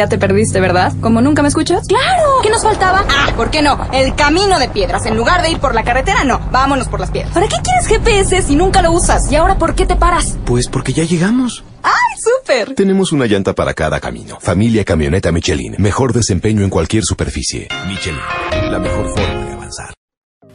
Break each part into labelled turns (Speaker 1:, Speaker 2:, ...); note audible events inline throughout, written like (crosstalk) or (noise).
Speaker 1: Ya te perdiste, ¿verdad? ¿Como nunca me escuchas?
Speaker 2: ¡Claro! ¿Qué nos faltaba? Ah, ¿por qué no? El camino de piedras. En lugar de ir por la carretera, no. Vámonos por las piedras.
Speaker 1: ¿Para qué quieres GPS si nunca lo usas? ¿Y ahora por qué te paras?
Speaker 3: Pues porque ya llegamos.
Speaker 2: ¡Ay, súper!
Speaker 3: Tenemos una llanta para cada camino. Familia Camioneta Michelin. Mejor desempeño en cualquier superficie. Michelin. La mejor forma.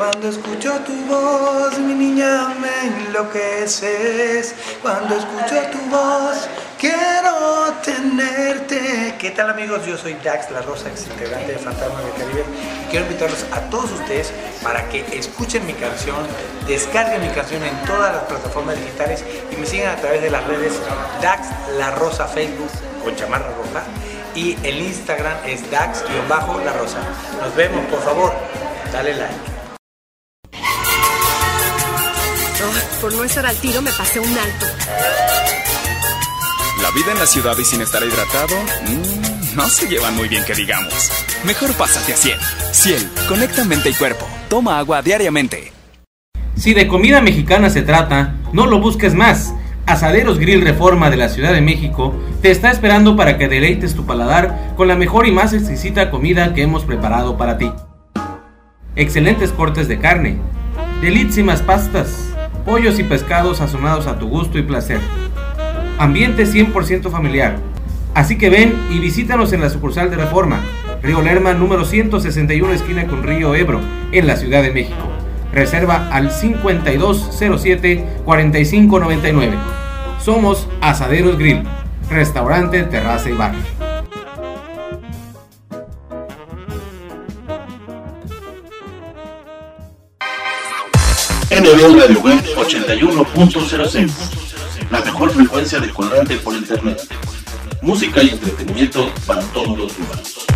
Speaker 4: Cuando escucho tu voz, mi niña, me enloqueces. Cuando escucho tu voz, quiero tenerte. ¿Qué tal amigos? Yo soy Dax La Rosa, ex integrante de Fantasma del Caribe. Quiero invitarlos a todos ustedes para que escuchen mi canción, descarguen mi canción en todas las plataformas digitales y me sigan a través de las redes Dax La Rosa Facebook con chamarra roja y el Instagram es Dax-La Rosa. Nos vemos, por favor, dale like.
Speaker 5: Por no estar al tiro me pasé un alto.
Speaker 6: La vida en la ciudad y sin estar hidratado, mmm, no se llevan muy bien que digamos. Mejor pásate a Ciel. Ciel, conecta mente y cuerpo. Toma agua diariamente.
Speaker 7: Si de comida mexicana se trata, no lo busques más. Asaderos Grill Reforma de la Ciudad de México te está esperando para que deleites tu paladar con la mejor y más exquisita comida que hemos preparado para ti. Excelentes cortes de carne, delísimas pastas, pollos y pescados sazonados a tu gusto y placer. Ambiente 100% familiar. Así que ven y visítanos en la sucursal de Reforma, Río Lerma número 161 esquina con Río Ebro, en la Ciudad de México. Reserva al 5207-4599. Somos Asaderos Grill, restaurante, terraza y bar.
Speaker 8: Radio Web 81.06 La mejor frecuencia de cuadrante por internet. Música y entretenimiento para todos los humanos.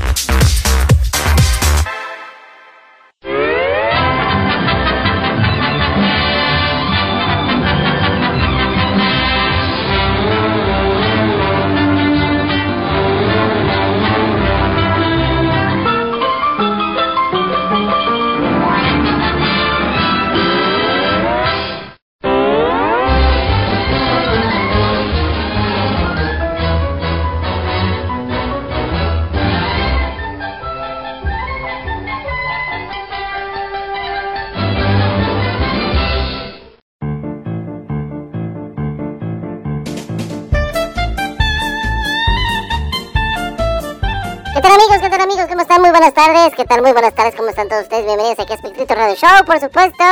Speaker 9: Tardes. ¿Qué tal? Muy buenas tardes. ¿Cómo están todos ustedes? Bienvenidos aquí a Espectrito Radio Show, por supuesto.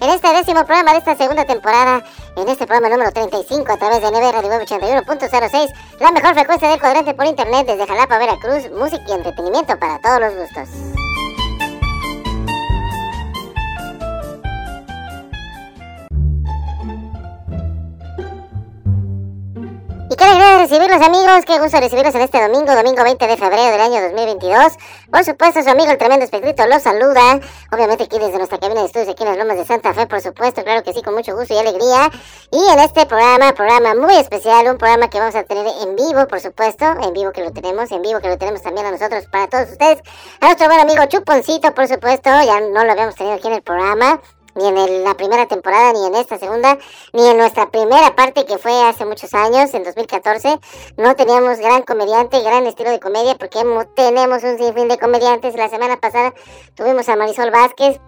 Speaker 9: En este décimo programa de esta segunda temporada, en este programa número 35 a través de NB Radio Web 81.06, la mejor frecuencia del cuadrante por internet desde Jalapa, Veracruz, música y entretenimiento para todos los gustos. Recibirlos amigos, qué gusto recibirlos en este domingo, domingo 20 de febrero del año 2022. Por supuesto, su amigo el tremendo espectrito los saluda. Obviamente aquí desde nuestra cabina de estudios aquí en las Lomas de Santa Fe, por supuesto, claro que sí, con mucho gusto y alegría. Y en este programa, programa muy especial, un programa que vamos a tener en vivo, por supuesto, en vivo que lo tenemos, en vivo que lo tenemos también a nosotros, para todos ustedes. A nuestro buen amigo Chuponcito, por supuesto, ya no lo habíamos tenido aquí en el programa ni en el- la primera temporada, ni en esta segunda, ni en nuestra primera parte que fue hace muchos años, en 2014. No teníamos gran comediante, gran estilo de comedia, porque tenemos un sinfín de comediantes. La semana pasada tuvimos a Marisol Vázquez,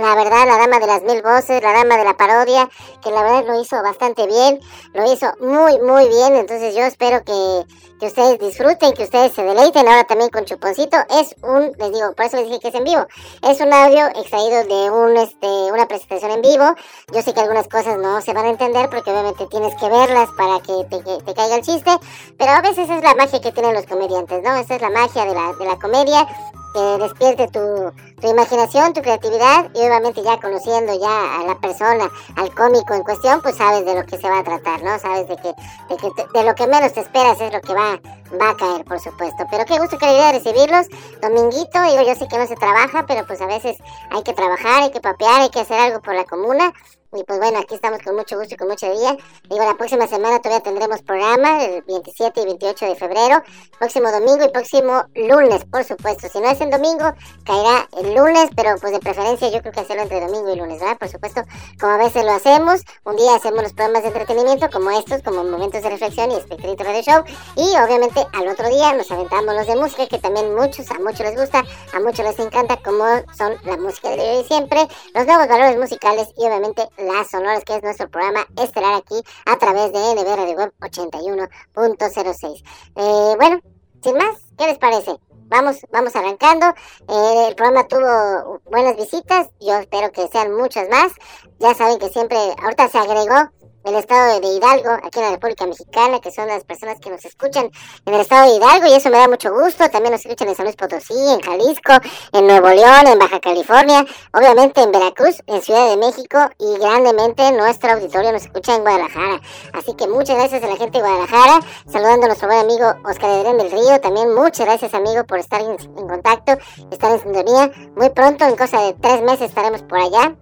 Speaker 9: la verdad, la dama de las mil voces, la dama de la parodia, que la verdad lo hizo bastante bien, lo hizo muy, muy bien. Entonces yo espero que, que ustedes disfruten, que ustedes se deleiten ahora también con Chuponcito. Es un, les digo, por eso les dije que es en vivo. Es un audio extraído de un, este, una presentación en vivo. Yo sé que algunas cosas no se van a entender porque obviamente tienes que verlas para que te, que te caiga el chiste, pero a veces es la magia que tienen los comediantes, ¿no? Esa es la magia de la, de la comedia que despierte tu, tu, imaginación, tu creatividad y obviamente ya conociendo ya a la persona, al cómico en cuestión, pues sabes de lo que se va a tratar, ¿no? Sabes de que de, que de lo que menos te esperas es lo que va, va a caer, por supuesto. Pero qué gusto que le recibirlos. Dominguito, digo, yo sé que no se trabaja, pero pues a veces hay que trabajar, hay que papear, hay que hacer algo por la comuna. Y pues bueno, aquí estamos con mucho gusto y con mucho día. Digo, la próxima semana todavía tendremos programa, el 27 y 28 de febrero, próximo domingo y próximo lunes, por supuesto. Si no es el domingo, caerá el lunes, pero pues de preferencia yo creo que hacerlo entre domingo y lunes, ¿verdad? Por supuesto, como a veces lo hacemos. Un día hacemos los programas de entretenimiento como estos, como momentos de reflexión y Espectrito Radio Show. Y obviamente al otro día nos aventamos los de música, que también muchos, a muchos les gusta, a muchos les encanta, como son la música de hoy y siempre, los nuevos valores musicales y obviamente las sonoras, que es nuestro programa estelar aquí a través de NB Radio Web 81.06. Eh, bueno, sin más, ¿qué les parece? Vamos, vamos arrancando. Eh, el programa tuvo buenas visitas. Yo espero que sean muchas más. Ya saben que siempre, ahorita se agregó el estado de Hidalgo, aquí en la República Mexicana, que son las personas que nos escuchan en el estado de Hidalgo, y eso me da mucho gusto. También nos escuchan en San Luis Potosí, en Jalisco, en Nuevo León, en Baja California, obviamente en Veracruz, en Ciudad de México, y grandemente nuestro auditorio nos escucha en Guadalajara. Así que muchas gracias a la gente de Guadalajara, saludando a nuestro buen amigo Oscar Edrén del Río. También muchas gracias, amigo, por estar en, en contacto, estar en sintonía. Muy pronto, en cosa de tres meses, estaremos por allá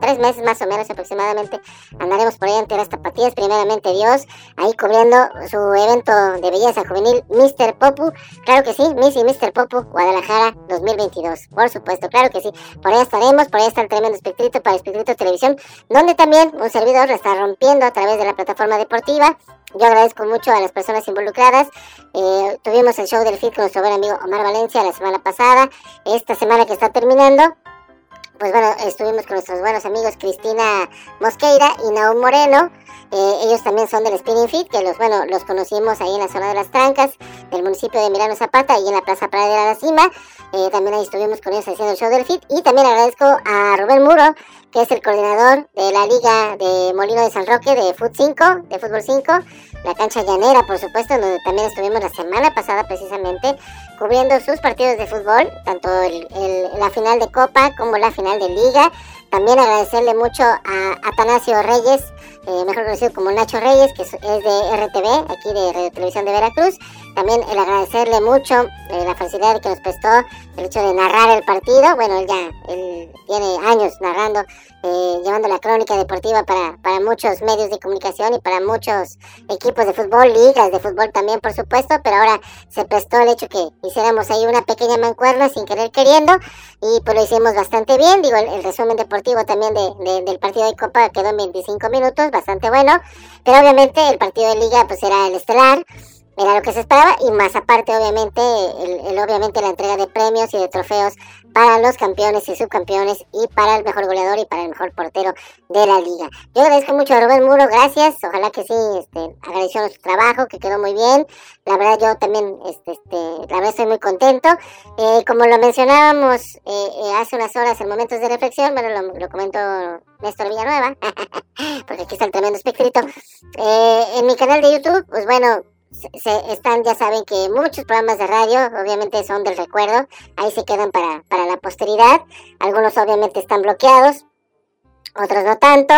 Speaker 9: tres meses más o menos aproximadamente andaremos por ahí en Tierras Tapatías, primeramente Dios, ahí cubriendo su evento de belleza juvenil Mr. Popu, claro que sí, Miss y Mr. Popu, Guadalajara 2022, por supuesto, claro que sí, por ahí estaremos, por ahí está el tremendo espectrito para Espectrito Televisión, donde también un servidor lo está rompiendo a través de la plataforma deportiva, yo agradezco mucho a las personas involucradas. Eh, tuvimos el show del FIT con nuestro buen amigo Omar Valencia la semana pasada. Esta semana que está terminando, pues bueno, estuvimos con nuestros buenos amigos Cristina Mosqueira y Naum Moreno. Eh, ellos también son del Spinning Fit, que los, bueno, los conocimos ahí en la zona de las Trancas, del municipio de Milano Zapata, y en la Plaza Pradera de la Cima. Eh, también ahí estuvimos con ellos haciendo el show del Fit. Y también agradezco a Rubén Muro, que es el coordinador de la Liga de Molino de San Roque de Foot 5, de Fútbol 5, la cancha llanera, por supuesto, donde también estuvimos la semana pasada precisamente cubriendo sus partidos de fútbol, tanto el, la final de Copa como la final de Liga. También agradecerle mucho a Atanasio Reyes, eh, mejor conocido como Nacho Reyes, que es, de RTV, aquí de Radio Televisión de Veracruz. También el agradecerle mucho eh, la facilidad que nos prestó el hecho de narrar el partido. Bueno, él ya tiene años narrando, eh, llevando la crónica deportiva para, para muchos medios de comunicación y para muchos equipos de fútbol, ligas de fútbol también, por supuesto. Pero ahora se prestó el hecho que hiciéramos ahí una pequeña mancuerna sin querer queriendo y pues lo hicimos bastante bien. Digo, el, resumen deportivo también de, del partido de Copa quedó en 25 minutos, bastante bueno. Pero obviamente el partido de Liga pues era el estelar era lo que se esperaba y más aparte obviamente el, obviamente la entrega de premios y de trofeos para los campeones y subcampeones y para el mejor goleador y para el mejor portero de la liga. Yo agradezco mucho a Rubén Muro, gracias, ojalá que sí, este, nuestro trabajo, que quedó muy bien, la verdad yo también, este, este la verdad estoy muy contento, eh, como lo mencionábamos eh, eh, hace unas horas en momentos de reflexión, bueno, lo, lo comentó Néstor Villanueva, (laughs) porque aquí está el tremendo espectrito, en mi canal de YouTube, pues bueno, se, están, ya saben que muchos programas de radio obviamente son del recuerdo, ahí se quedan para, para la posteridad, algunos obviamente están bloqueados, otros no tanto,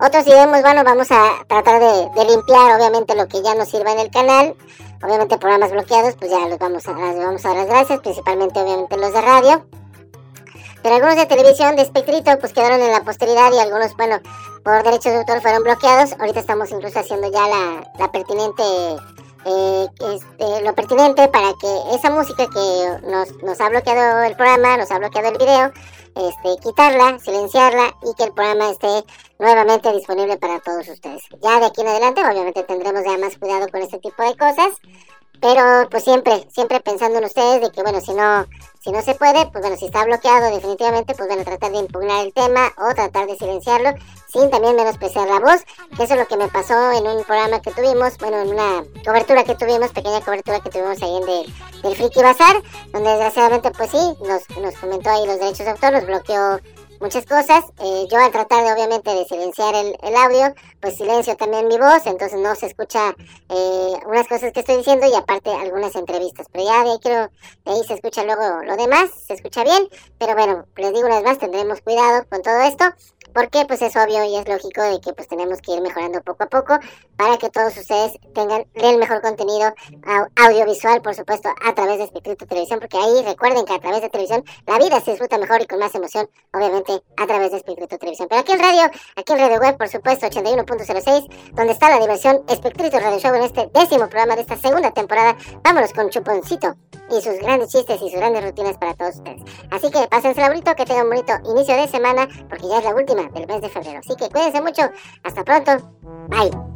Speaker 9: otros diremos, bueno, vamos a tratar de, limpiar obviamente lo que ya no sirva en el canal, obviamente programas bloqueados, pues ya los vamos a, vamos a dar las gracias, principalmente obviamente los de radio, pero algunos de televisión de espectrito pues quedaron en la posteridad y algunos, bueno, por derechos de autor fueron bloqueados, ahorita estamos incluso haciendo ya la, la pertinente eh, este, lo pertinente para que esa música que nos, nos ha bloqueado el programa, nos ha bloqueado el video, este, quitarla, silenciarla y que el programa esté nuevamente disponible para todos ustedes. Ya de aquí en adelante, obviamente tendremos ya más cuidado con este tipo de cosas, pero pues siempre, siempre pensando en ustedes de que bueno, si no, si no se puede, pues bueno, si está bloqueado definitivamente, pues bueno, tratar de impugnar el tema o tratar de silenciarlo sin también menospreciar la voz, que eso es lo que me pasó en un programa que tuvimos, bueno, en una cobertura que tuvimos, pequeña cobertura que tuvimos ahí en del, del Friki Bazar, donde desgraciadamente pues sí, nos, nos comentó ahí los derechos de autor, nos bloqueó muchas cosas. Eh, yo al tratar de obviamente de silenciar el, el, audio, pues silencio también mi voz, entonces no se escucha eh, unas cosas que estoy diciendo y aparte algunas entrevistas. Pero ya de ahí creo, de ahí se escucha luego lo demás, se escucha bien, pero bueno, les digo una vez más, tendremos cuidado con todo esto porque pues es obvio y es lógico de que pues tenemos que ir mejorando poco a poco para que todos ustedes tengan el mejor contenido audiovisual, por supuesto, a través de Espectrito Televisión, porque ahí recuerden que a través de televisión la vida se disfruta mejor y con más emoción, obviamente, a través de Espectrito Televisión. Pero aquí en radio, aquí en Radio Web, por supuesto, 81.06, donde está la diversión Espectrito Radio Show en este décimo programa de esta segunda temporada. Vámonos con Chuponcito y sus grandes chistes y sus grandes rutinas para todos ustedes. Así que pásense la bonito, que tengan un bonito inicio de semana, porque ya es la última del mes de febrero. Así que cuídense mucho. Hasta pronto. Bye.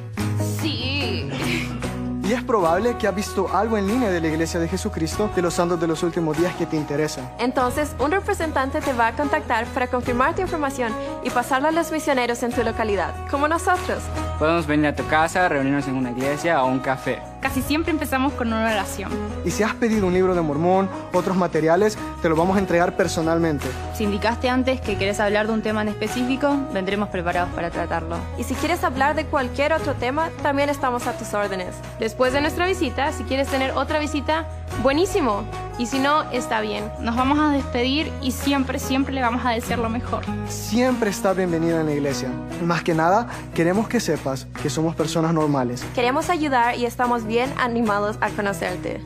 Speaker 10: Y es probable que has visto algo en línea de la Iglesia de Jesucristo de los santos de los últimos días que te interesa.
Speaker 11: Entonces, un representante te va a contactar para confirmar tu información y pasarla a los misioneros en tu localidad, como nosotros.
Speaker 12: Podemos venir a tu casa, reunirnos en una iglesia o un café.
Speaker 13: Casi siempre empezamos con una oración.
Speaker 10: Y si has pedido un libro de Mormón, otros materiales, te lo vamos a entregar personalmente.
Speaker 14: Si indicaste antes que quieres hablar de un tema en específico, vendremos preparados para tratarlo.
Speaker 11: Y si quieres hablar de cualquier otro tema, también estamos a tus órdenes. Después de nuestra visita, si quieres tener otra visita, buenísimo. Y si no, está bien.
Speaker 13: Nos vamos a despedir y siempre, siempre le vamos a desear lo mejor.
Speaker 10: Siempre está bienvenida en la iglesia. Más que nada, queremos que sepas que somos personas normales.
Speaker 11: Queremos ayudar y estamos bien animados a conocerte.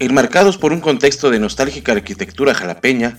Speaker 15: Enmarcados por un contexto de nostálgica arquitectura jalapeña,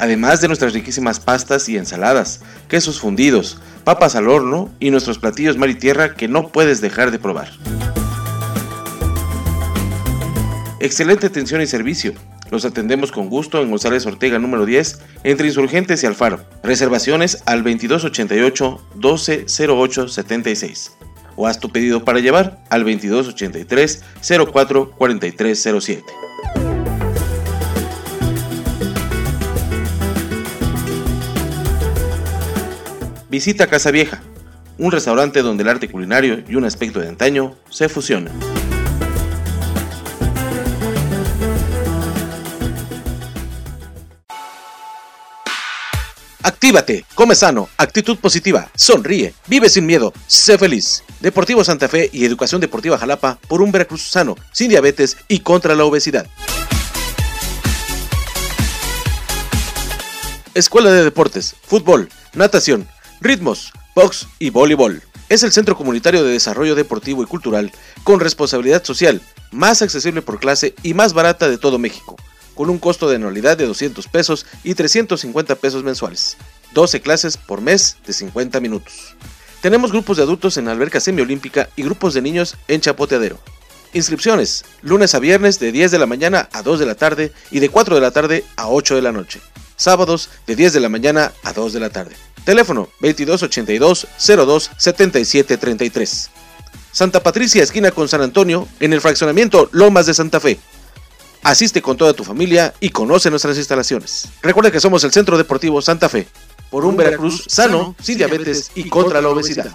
Speaker 15: Además de nuestras riquísimas pastas y ensaladas, quesos fundidos, papas al horno y nuestros platillos mar y tierra que no puedes dejar de probar. Excelente atención y servicio. Los atendemos con gusto en González Ortega número 10, entre Insurgentes y Alfaro. Reservaciones al 2288 1208 76. O haz tu pedido para llevar al 2283 04 4307. Visita Casa Vieja, un restaurante donde el arte culinario y un aspecto de antaño se fusionan. Actívate, come sano, actitud positiva, sonríe, vive sin miedo, sé feliz. Deportivo Santa Fe y Educación Deportiva Jalapa por un Veracruz sano, sin diabetes y contra la obesidad. Escuela de Deportes, Fútbol, Natación, Ritmos, Box y Voleibol. Es el centro comunitario de desarrollo deportivo y cultural con responsabilidad social, más accesible por clase y más barata de todo México, con un costo de anualidad de 200 pesos y 350 pesos mensuales. 12 clases por mes de 50 minutos. Tenemos grupos de adultos en alberca semiolímpica y grupos de niños en chapoteadero. Inscripciones, lunes a viernes de 10 de la mañana a 2 de la tarde y de 4 de la tarde a 8 de la noche. Sábados de 10 de la mañana a 2 de la tarde. Teléfono 2282 02 77 33. Santa Patricia, esquina con San Antonio, en el fraccionamiento Lomas de Santa Fe. Asiste con toda tu familia y conoce nuestras instalaciones. Recuerda que somos el Centro Deportivo Santa Fe, por un Veracruz sano, sin diabetes y contra la obesidad.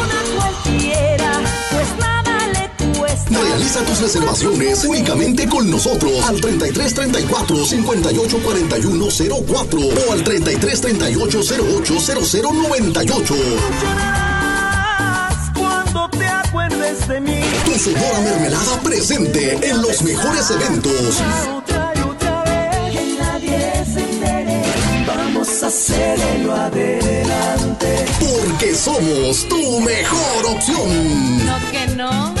Speaker 16: Realiza tus reservaciones únicamente con nosotros al 33 34 58 41 04 o al 33 38 08 00 98.
Speaker 17: Cuando te acuerdes de mí.
Speaker 16: Tu Sonora Mermelada presente en los mejores eventos.
Speaker 17: Que nadie se entere. Vamos a hacerlo adelante.
Speaker 16: Porque somos tu mejor opción.
Speaker 18: No que no.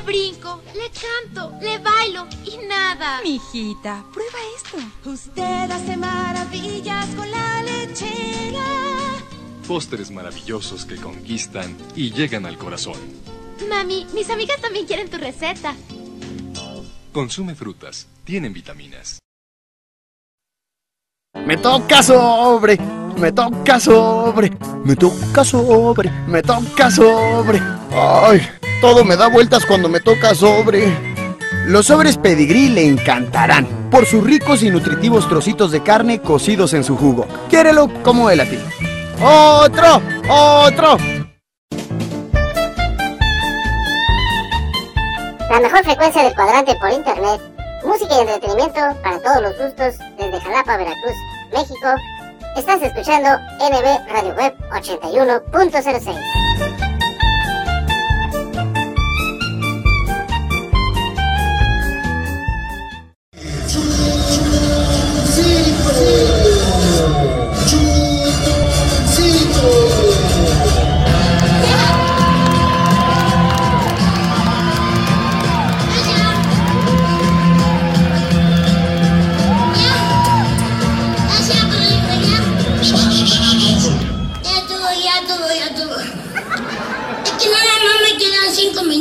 Speaker 19: Le brinco, le canto, le bailo y nada.
Speaker 20: Mijita, prueba esto.
Speaker 19: Usted hace maravillas con la lechera.
Speaker 21: Pósteres maravillosos que conquistan y llegan al corazón.
Speaker 19: Mami, mis amigas también quieren tu receta.
Speaker 21: Consume frutas, tienen vitaminas.
Speaker 22: Me toca sobre, me toca sobre, me toca sobre, me toca sobre. Ay, todo me da vueltas cuando me toca sobre. Los sobres pedigrí le encantarán por sus ricos y nutritivos trocitos de carne cocidos en su jugo. Quiérelo como él a ti. ¡Otro! ¡Otro!
Speaker 9: La mejor frecuencia del cuadrante por internet. Música y entretenimiento para todos los gustos desde Jalapa, Veracruz, México. Estás escuchando NB Radio Web 81.06.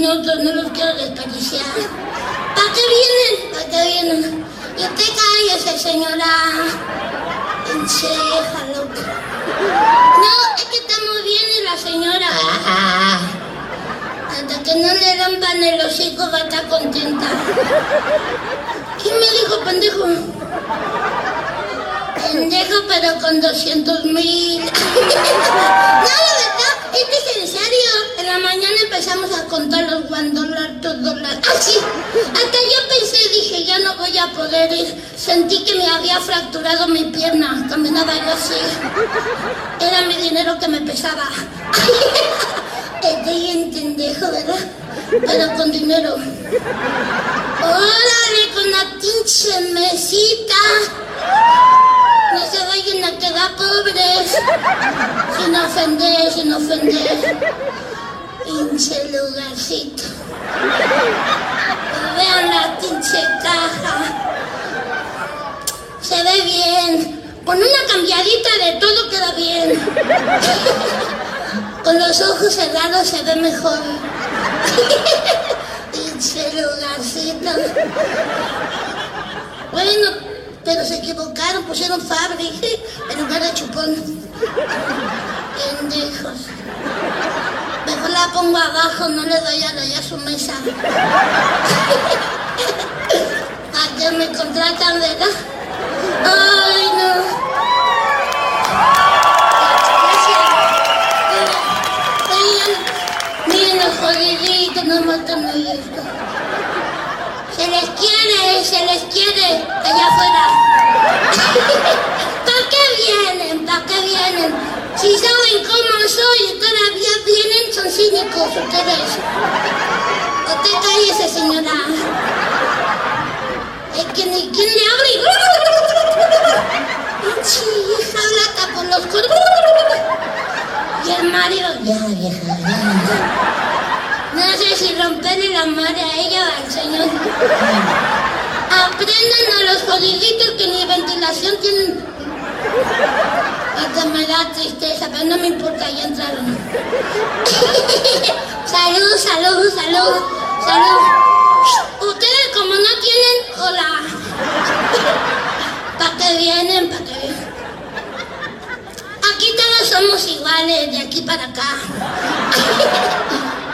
Speaker 23: minutos, no los quiero desperdiciar. ¿Para qué vienen? ¿Para qué vienen? Y usted cállese, señora. Enceja, loca. No, es que estamos bien y la señora. ah, Hasta que no le rompan el hocico va a estar contenta. ¿Quién me dijo pendejo? Pendejo, pero con 200 mil. (laughs) no, la verdad, esto es en serio. En mañana empezamos a contar los one dólar, dos dólares. Así. Hasta yo pensé, dije, ya no voy a poder ir. Sentí que me había fracturado mi pierna. Caminaba yo así. Era mi dinero que me pesaba. (laughs) Estoy en pendejo, ¿verdad? Pero con dinero. Órale, con la pinche mesita. No se vayan a quedar pobres. Sin ofender, sin ofender. Pinche lugarcito. Vean la pinche caja. Se ve bien. Con una cambiadita de todo queda bien. Con los ojos cerrados se ve mejor. (laughs) Pinche lugarcito. Bueno, pero se equivocaron, pusieron Fabri en lugar de chupón. Pendejos. Mejor la pongo abajo, no le doy a la a su mesa. (laughs) ¿A qué me contratan, verdad? Ay, no. Miren los jodiditos, no matan a esto. Se les quiere, se les quiere allá afuera. (laughs) ¿Para qué vienen? ¿Para qué vienen? Si saben cómo soy y todavía vienen, son cínicos ustedes. Usted cállese, señora. Es que ni le abre. Sí, hija blata por los. Y el marido, ya, vieja, ya. No sé si romperle la madre a ella o al señor. Aprendan a los jodiditos que ni ventilación tienen. Hasta me da tristeza, pero no me importa, ya entraron. (laughs) salud, salud, salud, salud. Ustedes como no tienen, hola. (laughs) ¿Para qué vienen? ¿Para qué vienen? Aquí todos somos iguales, de aquí para acá. (laughs)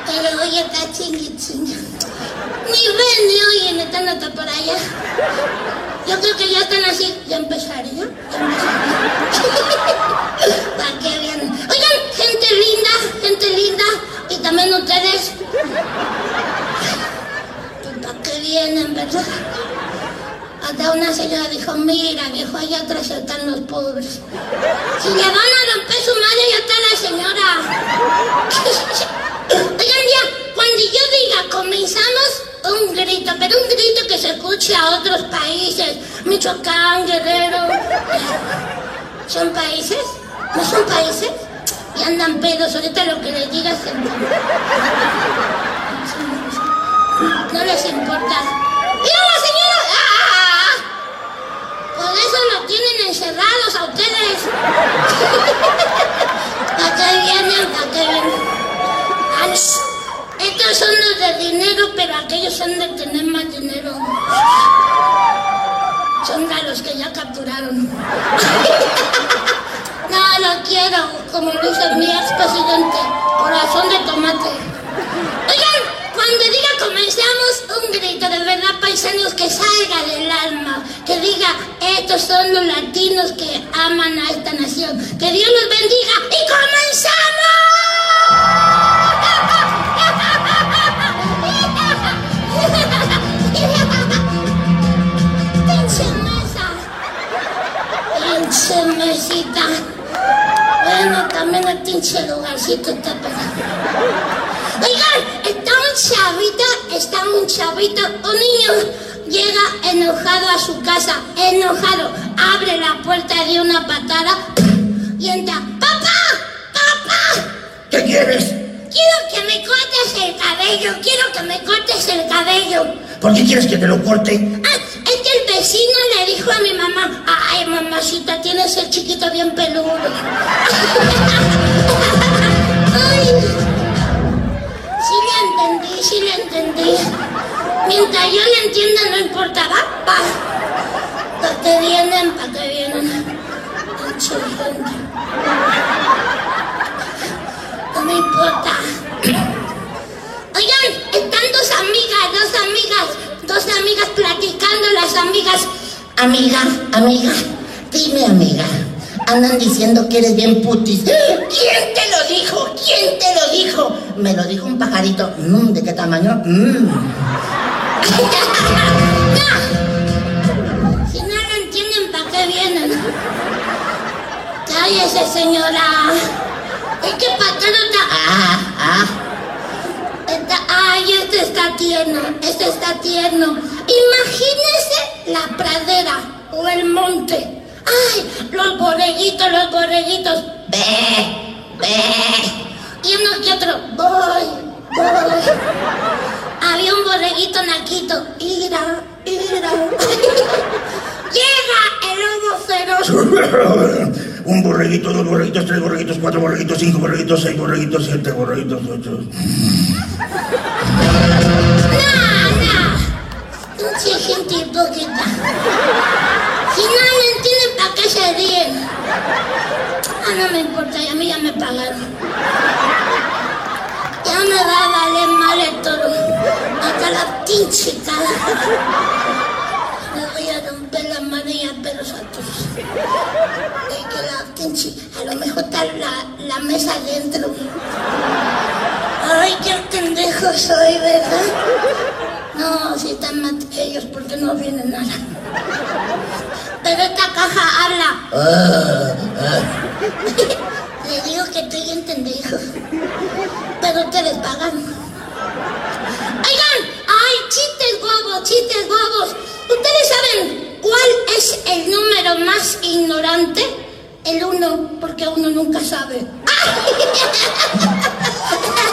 Speaker 23: Pero hoy está chingui. Ni ven ni oyen, están hasta por allá. Yo creo que ya están así. Ya empezaré. (laughs) ¿Para qué vienen? Oigan, gente linda, gente linda. Y también ustedes. ¿Para qué vienen, verdad? Hasta una señora dijo, mira viejo, allá atrás están los pobres. Si le van a romper su madre, ya está la señora. (laughs) Oigan ya, cuando yo diga comenzamos, un grito, pero un grito que se escuche escuche a otros países. Michoacán, Guerrero. ¿Son países? ¿No son países? Y andan pedos, ahorita lo que les digas se No les importa. ¡Mira la señora! Por eso lo tienen encerrados a ustedes. (laughs) ¿Para qué vienen? ¿Para qué vienen? Estos son los de dinero, pero aquellos han de tener más dinero. Son de los que ya capturaron. (laughs) No, lo quiero, como lo hizo mi expresidente. Corazón de tomate. Diga un grito de verdad, paisanos, que salga del alma. Que diga, estos son los latinos que aman a esta nación. Que Dios los bendiga y comenzamos. (laughs) Pinche mesa. Pinche mesita. Bueno, también el pinche lugarcito está para. Oigan, chavito, está un chavito, un niño llega enojado a su casa, enojado, abre la puerta de una patada y entra, ¡Papá! ¡Papá!
Speaker 24: ¿Qué quieres?
Speaker 23: Quiero que me cortes el cabello, quiero que me cortes el cabello.
Speaker 24: ¿Por qué quieres que te lo corte?
Speaker 23: Ah, es que el vecino le dijo a mi mamá, ay mamacita, tienes el chiquito bien peludo. (laughs) entendí, sí le entendí. Mientras yo le entienda no importa, va, va. ¿Para qué vienen? ¿Para qué vienen? No me importa. Oigan, están dos amigas, dos amigas, dos amigas platicando, las amigas.
Speaker 24: Amiga, amiga, dime amiga. Andan diciendo que eres bien putis. ¿Quién te lo dijo? ¿Quién te lo dijo? Me lo dijo un pajarito. Mm, ¿De qué tamaño? Mm. (laughs)
Speaker 23: Si no lo entienden, ¿para qué vienen? Cállese, señora. Es que para está...
Speaker 24: Ah, ah.
Speaker 23: Está... Ay, este está tierno, este está tierno. Imagínese la pradera o el monte. Ay, los borreguitos, los borreguitos. Ve, ve. Y uno que otro. Voy, voy. Había un borreguito naquito. Ira, ira. (laughs) Llega el lobo feroz. (laughs)
Speaker 24: Un borreguito, dos borreguitos, tres borreguitos, cuatro borreguitos, cinco borreguitos, seis borreguitos, siete borreguitos, ocho.
Speaker 23: No, no. Pinche gente hipócrita. Si no Ah, no me importa, y a mí ya me pagaron. Ya me va a valer mal el toro. Hasta la pinche cara. Le voy a romper la madre a pelos a todos. Es que la pinche, a lo mejor está la, la mesa adentro. Ay, qué pendejo soy, ¿verdad? No, si están más ellos porque no vienen nada. Pero esta caja habla. Le digo que estoy bien pendejo. Pero te les pagan. Oigan, ay, chistes bobos, chistes bobos. ¿Ustedes saben cuál es el número más ignorante? El uno, porque uno nunca sabe. (laughs) Oigan,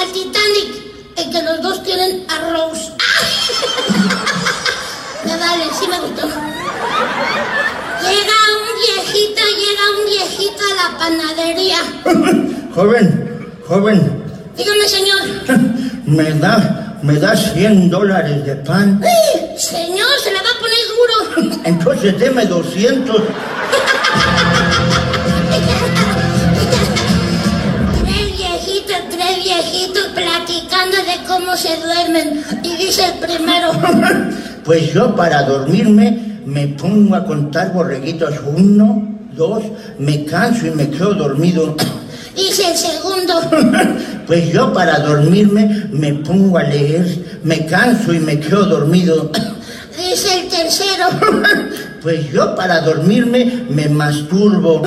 Speaker 23: al Titanic? En que los dos tienen arroz. Me (laughs) vale, sí me gustó. Llega un viejito, llega un viejito a la panadería. (laughs)
Speaker 24: Joven, joven,
Speaker 23: Dígame, señor. (laughs)
Speaker 24: ¿me da, me da 100 dólares de pan?
Speaker 23: ¡Ay! Señor, se la va a poner duro.
Speaker 24: Entonces deme 200.
Speaker 23: Cómo se duermen. Y dice el primero.
Speaker 24: Pues yo para dormirme me pongo a contar borreguitos. Uno, dos, me canso y me quedo dormido.
Speaker 23: Dice el segundo.
Speaker 24: Pues yo para dormirme me pongo a leer, me canso y me quedo dormido.
Speaker 23: Dice el tercero.
Speaker 24: Pues yo para dormirme me masturbo.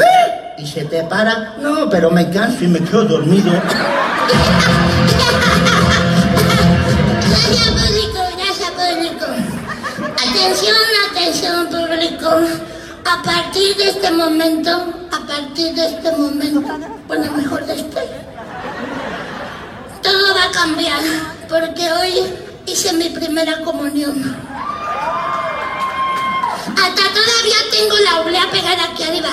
Speaker 24: ¿Y se te para? No, pero me canso y me quedo dormido.
Speaker 23: Gracias, público, gracias, público. Atención, atención, público. A partir de este momento, a partir de este momento, bueno, mejor después, todo va a cambiar, porque hoy hice mi primera comunión. Hasta todavía tengo la oblea pegada aquí arriba.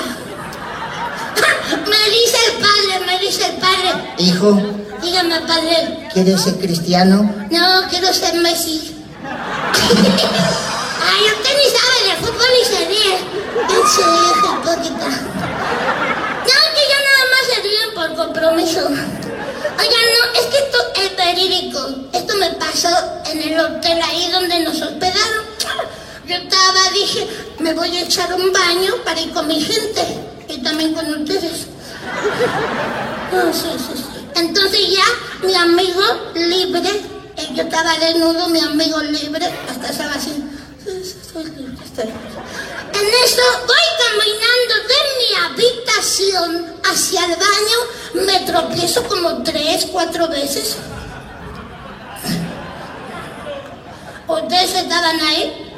Speaker 23: Me dice el padre, me dice el padre.
Speaker 24: Hijo,
Speaker 23: Dígame, padre.
Speaker 24: ¿quieres ser cristiano?
Speaker 23: No, quiero ser Messi. (laughs) Ay, usted ni sabe de fútbol y se ríe. Serio, hipócrita. No, que ya nada más se ríen por compromiso. Oigan, no, es que esto es verídico. Esto me pasó en el hotel ahí donde nos hospedaron. Yo estaba, dije, me voy a echar un baño para ir con mi gente y también con ustedes. Ah. Entonces ya mi amigo libre, eh, yo estaba desnudo, mi amigo libre, hasta estaba así. En eso voy caminando de mi habitación hacia el baño, me tropiezo como tres, cuatro veces. ¿Ustedes estaban ahí?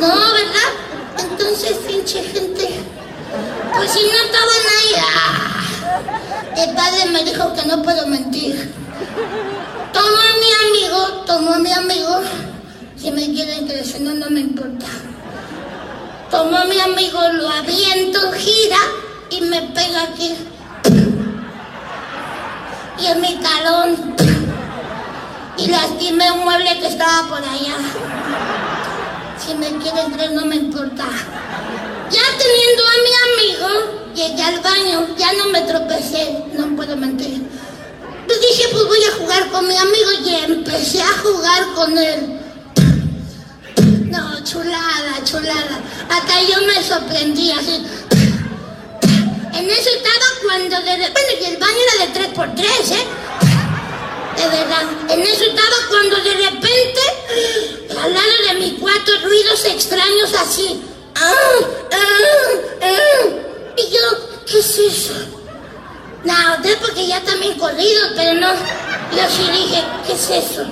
Speaker 23: No, ¿verdad? Entonces, pinche gente. Pues si no estaban ahí. ¡ah! El padre me dijo que no puedo mentir. Tomó a mi amigo, tomó a mi amigo. Si me quieren crecer, no, no me importa. Tomó a mi amigo, lo aviento, gira y me pega aquí. Y en mi talón. Y lastimé un mueble que estaba por allá. Si me quieren creer, no me importa. Ya teniendo a mi amigo, llegué al baño, ya no me tropecé, no puedo mentir. Pues dije, pues voy a jugar con mi amigo y empecé a jugar con él. No, chulada, chulada. Hasta yo me sorprendí así. En eso estaba cuando de bueno, y el baño era de 3x3, ¿eh? De verdad. En eso estaba cuando de repente, al de mi cuarto, ruidos extraños así. ¡Ah! Y yo, ¿qué es eso? No, usted porque ya también corrido, pero no. Yo sí dije, ¿qué es eso?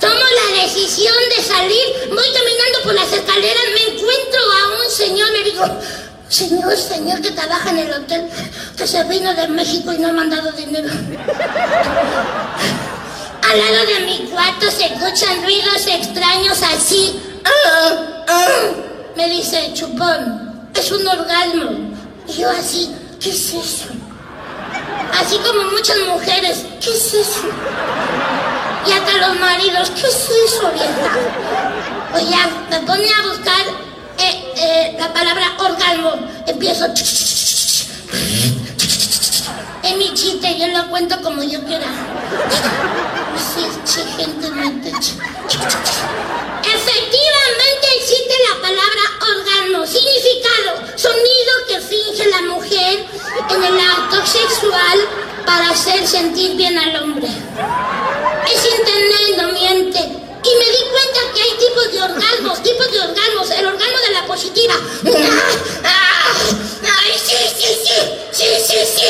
Speaker 23: Tomo la decisión de salir, voy caminando por las escaleras, me encuentro a un señor, le digo, señor, señor que trabaja en el hotel, que se vino de México y no ha mandado dinero. Al lado de mi cuarto se escuchan ruidos extraños así. ¡Ah! ¡Ah! Me dice, chupón, es un orgasmo. Y yo así, ¿qué es eso? Así como muchas mujeres, ¿qué es eso? Y hasta los maridos, ¿qué es eso, vieja? Pues ya, me pone a buscar eh, eh, la palabra orgasmo. Empiezo. Es mi chiste, yo lo cuento como yo quiera. Sí, gente, mente. Efectivamente la palabra orgasmo. Significado, sonido que finge la mujer en el acto sexual para hacer sentir bien al hombre. Es internet, no miente. Y me di cuenta que hay tipos de orgasmos, tipos de orgasmos. El orgasmo de la positiva. ¡Ah! ¡Ah! ¡Ay, sí, sí, sí! ¡Sí, sí, sí!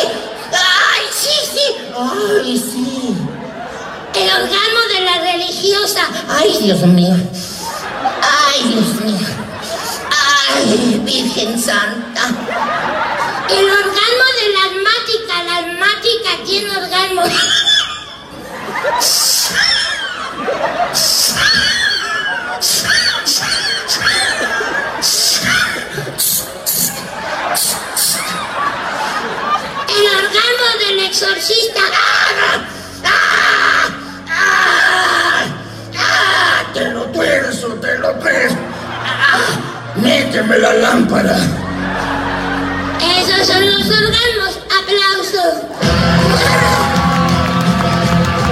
Speaker 23: ¡Ay, sí, sí! ¡Ay, sí! El orgasmo de la religiosa. ¡Ay, Dios mío! ¡Ay, Dios mío! ¡Ay, Virgen Santa! El orgasmo de la asmática. La asmática tiene orgasmo. El orgasmo del exorcista.
Speaker 22: Tuerzo, te lo tuerzo. Méteme la lámpara.
Speaker 23: Esos son los orgasmos. Aplausos.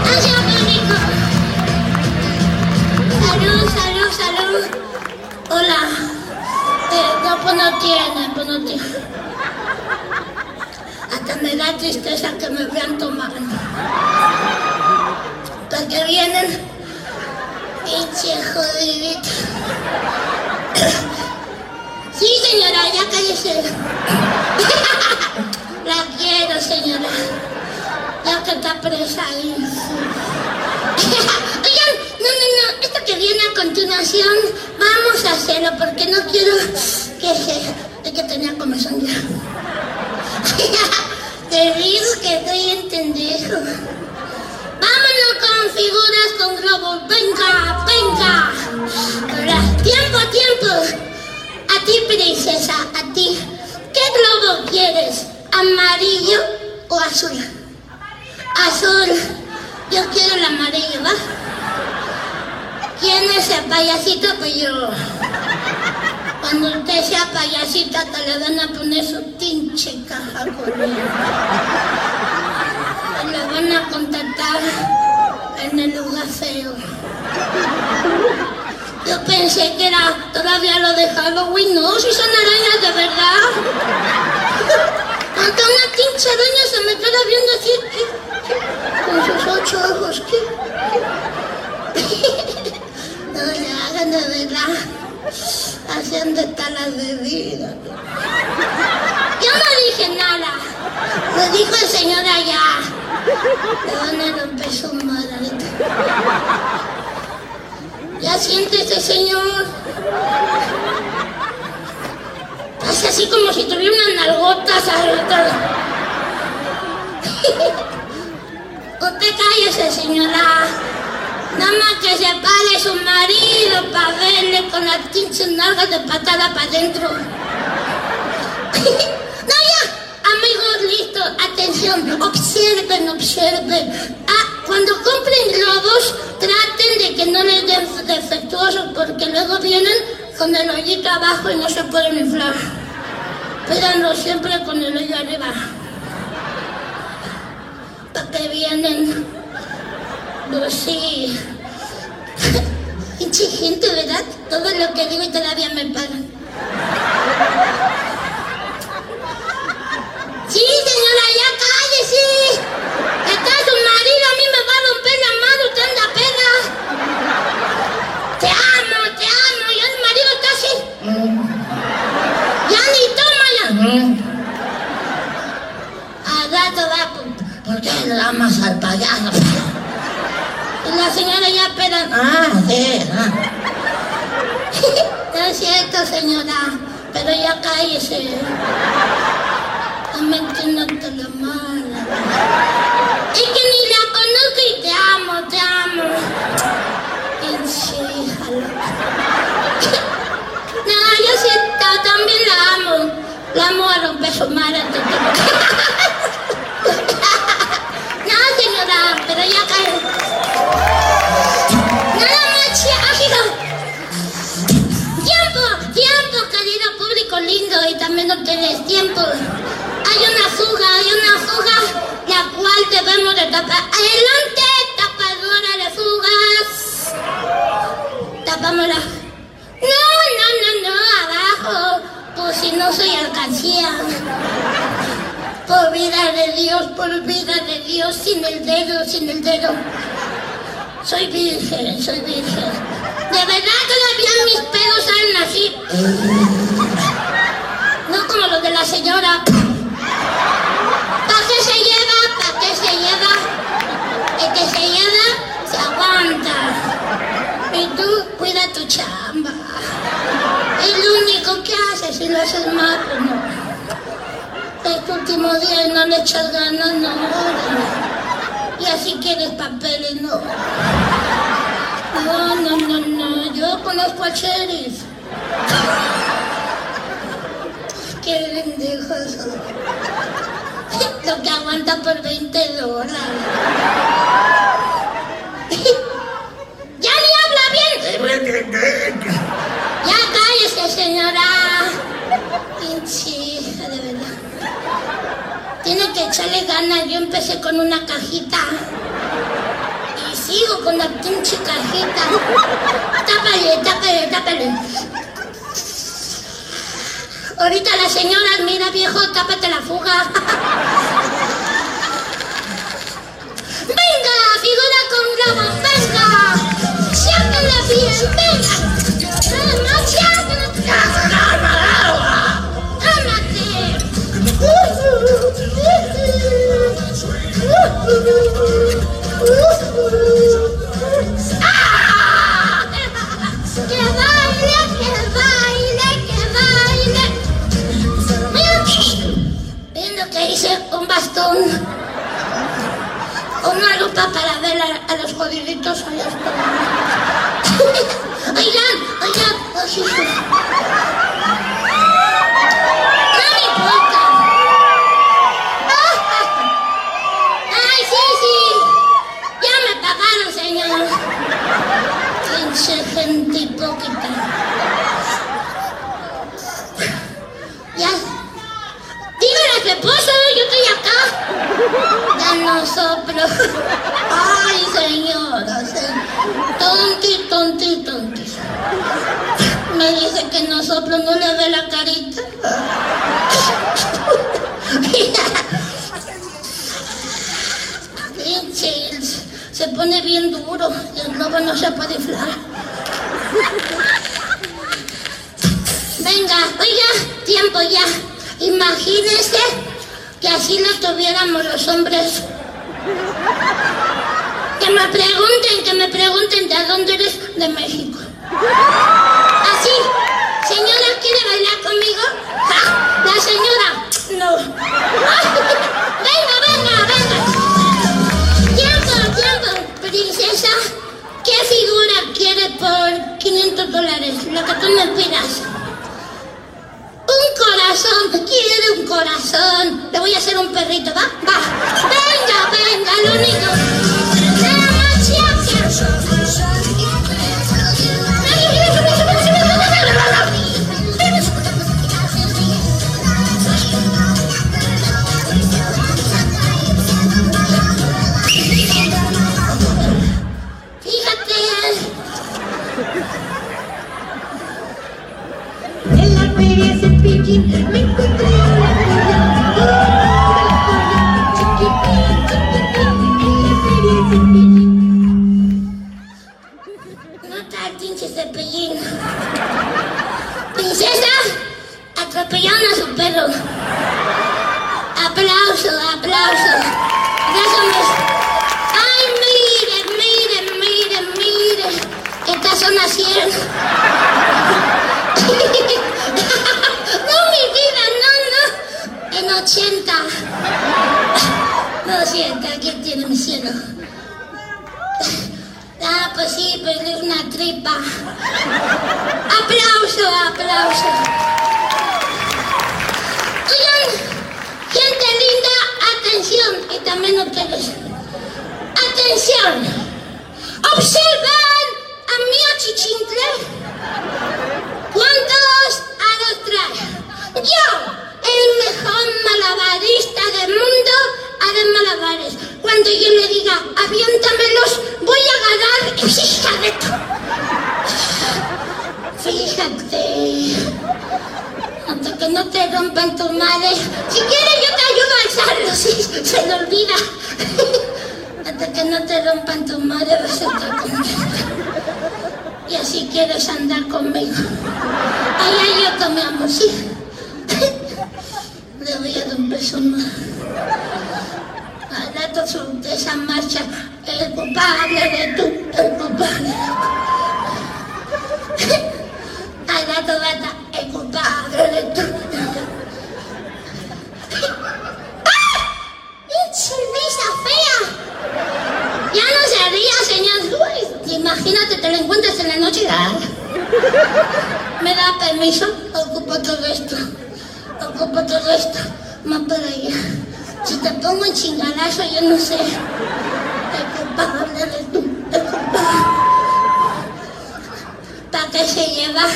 Speaker 23: Gracias, público. Salud, salud, salud. Hola. Eh, no, pues no tiene, pues no tiene. Hasta me da tristeza que me vean tomar. Porque vienen pinche jodidito. Sí, señora, ya cállese. La quiero, señora. Ya que está presa ahí. Oigan, no, no, no. viene a continuación, vamos a hacerlo porque no quiero que se... Es que tenía comezón ya. (laughs) Te digo que estoy en pendejo. Con figuras con globos. Venga, venga. Ahora, tiempo, tiempo. A ti, princesa, a ti. ¿Qué globo quieres? ¿Amarillo o azul? Azul. Yo quiero el amarillo, ¿va? ¿Quién es el payasito? Pues yo. Cuando usted sea payasita, te le van a poner su pinche caja conmigo. Y le van a contratar en el lugar feo. Yo pensé que era todavía lo de Halloween. No, si son arañas de verdad. Hasta una pinche araña se me queda viendo así. Con sus ocho ojos. ¿qué? (laughs) No le hagan de verdad. De estar las bebidas. Yo no dije nada. Lo dijo el señor allá. Romper su madre. Ya siéntese, señor. Hace así como si tuviera unas nalgotas. Usted cállese, señora. Nada más que se pare su marido para verle con las pinches nalgas de patada para adentro. no, ya. Amigos, listo. Atención. Observen, observen. Ah, cuando compren globos, traten de que no les den defectuosos porque luego vienen con el hoyito abajo y no se pueden inflar. Pédanlo siempre con el hoyo arriba. ¿Para qué vienen? Pues sí. (laughs) Pinche gente, ¿verdad? Todo lo que digo y todavía me pagan. Sí, señora, ya cállese. Está su marido, a mí me va a romper la madre, usted anda pega. Te amo, te amo, y el marido está así. Ya ni toma ya. Al rato va, ¿por qué le amas al payaso? Y la señora ya peda. Ah, sí, ah. (laughs) Es cierto, señora, pero ya cállese. También tiene la mala. Es que ni la conozco y te amo, te amo. Loca. (laughs) No, yo sí ta- también la amo. La amo a romper su madre. La pinche cajita. Tápale, tápale, tápale. Ahorita la señora, mira viejo, tápate la fuga. ¡Venga, figura con globo! ¡Venga! ¡Siáquenla bien! ¡Venga! ¡Nada más, siáquenla! ¡Tómate! bastón. O una lupa para ver a, a los jodiditos a Oigan, oigan, acá. Ya no soplo. Ay, señora. Tonti, tonti, tonti. Me dice que no soplo, no le ve la carita. (laughs) Se pone bien duro y el lobo no se puede inflar. Venga, oiga, tiempo ya. Imagínese que así lo tuviéramos los hombres. Que me pregunten, que me pregunten de dónde eres, de México. Así, señora, ¿quiere bailar conmigo? ¡Ja! La señora, no. Venga, venga, venga. Tiempo, tiempo, princesa. ¿Qué figura quiere por 500 dólares? Lo que tú me pidas. Corazón, quiere un corazón. Le voy a hacer un perrito, ¿va? Va. Venga, venga, lo único. Me encontré en la. No pinche cepillín. Princesa, atropellaron a su perro. Aplauso, aplauso. Déjame. Ay, mire, mire, mire, mire. Estas son las 100. Tripa. Aplauso, aplauso. Oigan, gente linda, atención. Y también ustedes. Atención. Observen a mi achichincle. ¿Cuántos aros trae? Yo, el mejor malabarista del mundo, haré malabares. Cuando yo le diga, aviéntamelos, voy a ganar. Hija de Hasta que no te rompan tu madre. Si quieres, yo te ayudo a alzarlos. Si se le olvida. Hasta que no te rompan tu madre, vas a estar contenta. Y así quieres andar conmigo. Ay, ay, yo mi amor, sí. Le voy a dar un beso más. Al rato de esa marcha, el culpable de tú, el culpable. Va a estar el culpable de tú. ¡Ah! ¡Pinche risa fea! Ya no se ría, señor. Uy, imagínate, te lo encuentras en la noche. ¿Me da permiso? Ocupo todo esto. Ocupo todo esto. Más para allá. Si te pongo en chingadazo, yo no sé. El culpable eres tú. El culpable. ¿Para qué se lleva?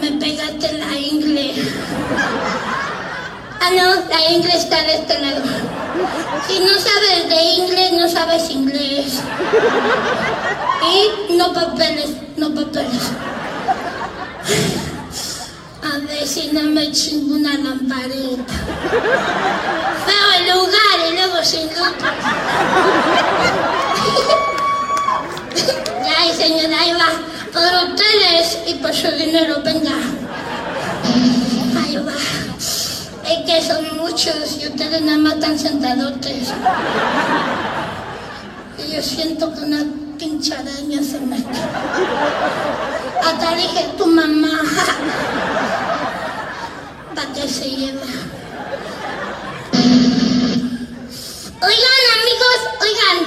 Speaker 23: Me pegaste la ingle. Ah, no, la ingle está de este lado. Si no sabes de inglés, no sabes inglés. Y no papeles, no papeles. A ver si no me chingo una lamparita. Veo el lugar y luego sin luz. Ay, señora, ahí va. Por ustedes y por su dinero, venga. Ahí va. Es que son muchos y ustedes nada más están sentadotes. Y yo siento que una pinche araña se me... Hasta dije, tu mamá. (laughs) ¿Para qué se lleva? Oigan, amigos, oigan,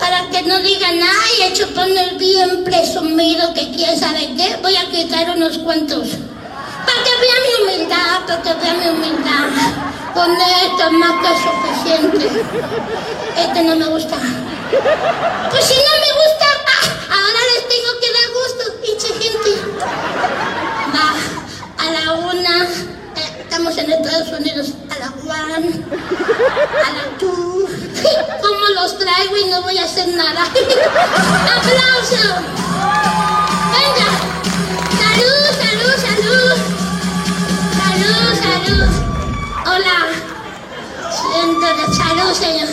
Speaker 23: para que no digan, ay, el chupón es bien presumido, que quién sabe qué, voy a quitar unos cuantos. Para que vean mi humildad, para que vean mi humildad. Con esto es más que suficiente. Este no me gusta. Pues si no me gusta, ah, ahora les tengo que dar gusto, pinche gente. Va, a la una, eh, estamos en Estados Unidos, a la one, nada? (laughs) ¡Aplauso! Venga. Salud, salud, salud. Salud, salud. Hola. Siéntate, salud, señor.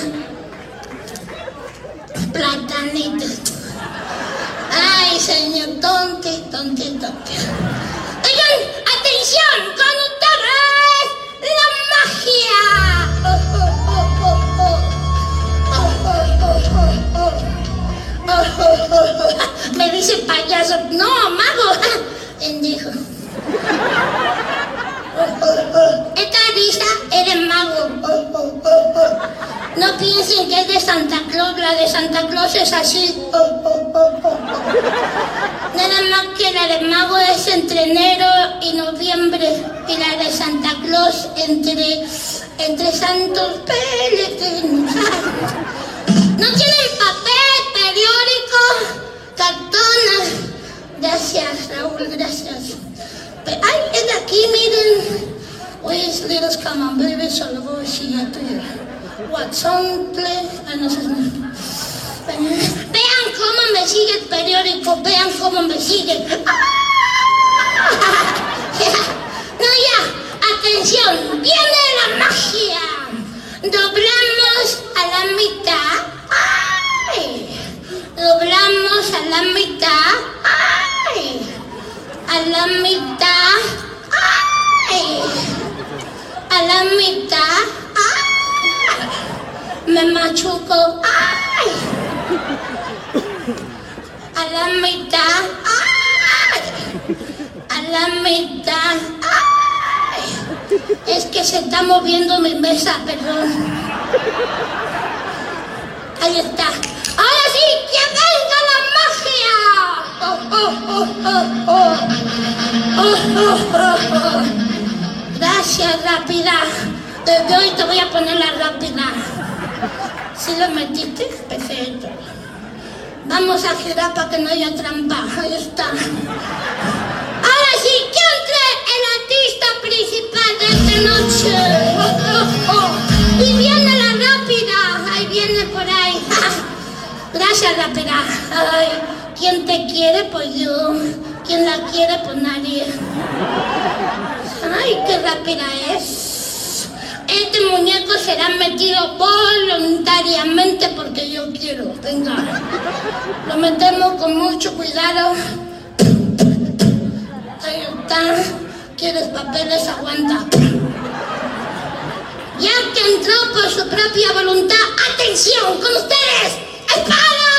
Speaker 23: Platanito. Ay, señor, tonti, tonti, tonti. Esta risa es de mago. No piensen que es de Santa Claus. La de Santa Claus es así. Nada más que la de mago es entre enero y noviembre. Y la de Santa Claus entre, entre santos peregrinos. ¿No tienen papel, periódico, cartón? Gracias, Raúl, gracias. Ay, es de aquí, miren. Pues, little come on, baby, solo voy a decir. Watson. Ay, no sé. Vean cómo me sigue el periódico, vean cómo me sigue. (laughs) No, ya, atención, viene la magia. Doblamos a la mitad. Moviendo mi mesa, perdón. Ahí está. Ahora sí, que venga la magia. Oh, oh, oh. Gracias, rápida. Desde hoy te voy a poner la rápida. ¿Sí lo metiste? Perfecto. Vamos a girar para que no haya trampa. Ahí está. El artista principal de esta noche. (laughs) Oh, oh, oh. Y viene la rápida. Ahí viene por ahí. (laughs) Gracias, rápida. Ay, ¿quién te quiere? Pues yo. ¿Quién la quiere? Pues nadie. Ay, qué rápida es. Este muñeco será metido voluntariamente porque yo quiero. Venga. Lo metemos con mucho cuidado. Ahí está. ¿Quieres papeles? Aguanta. Ya que entró por su propia voluntad, ¡atención! ¡Con ustedes! ¡Espadas!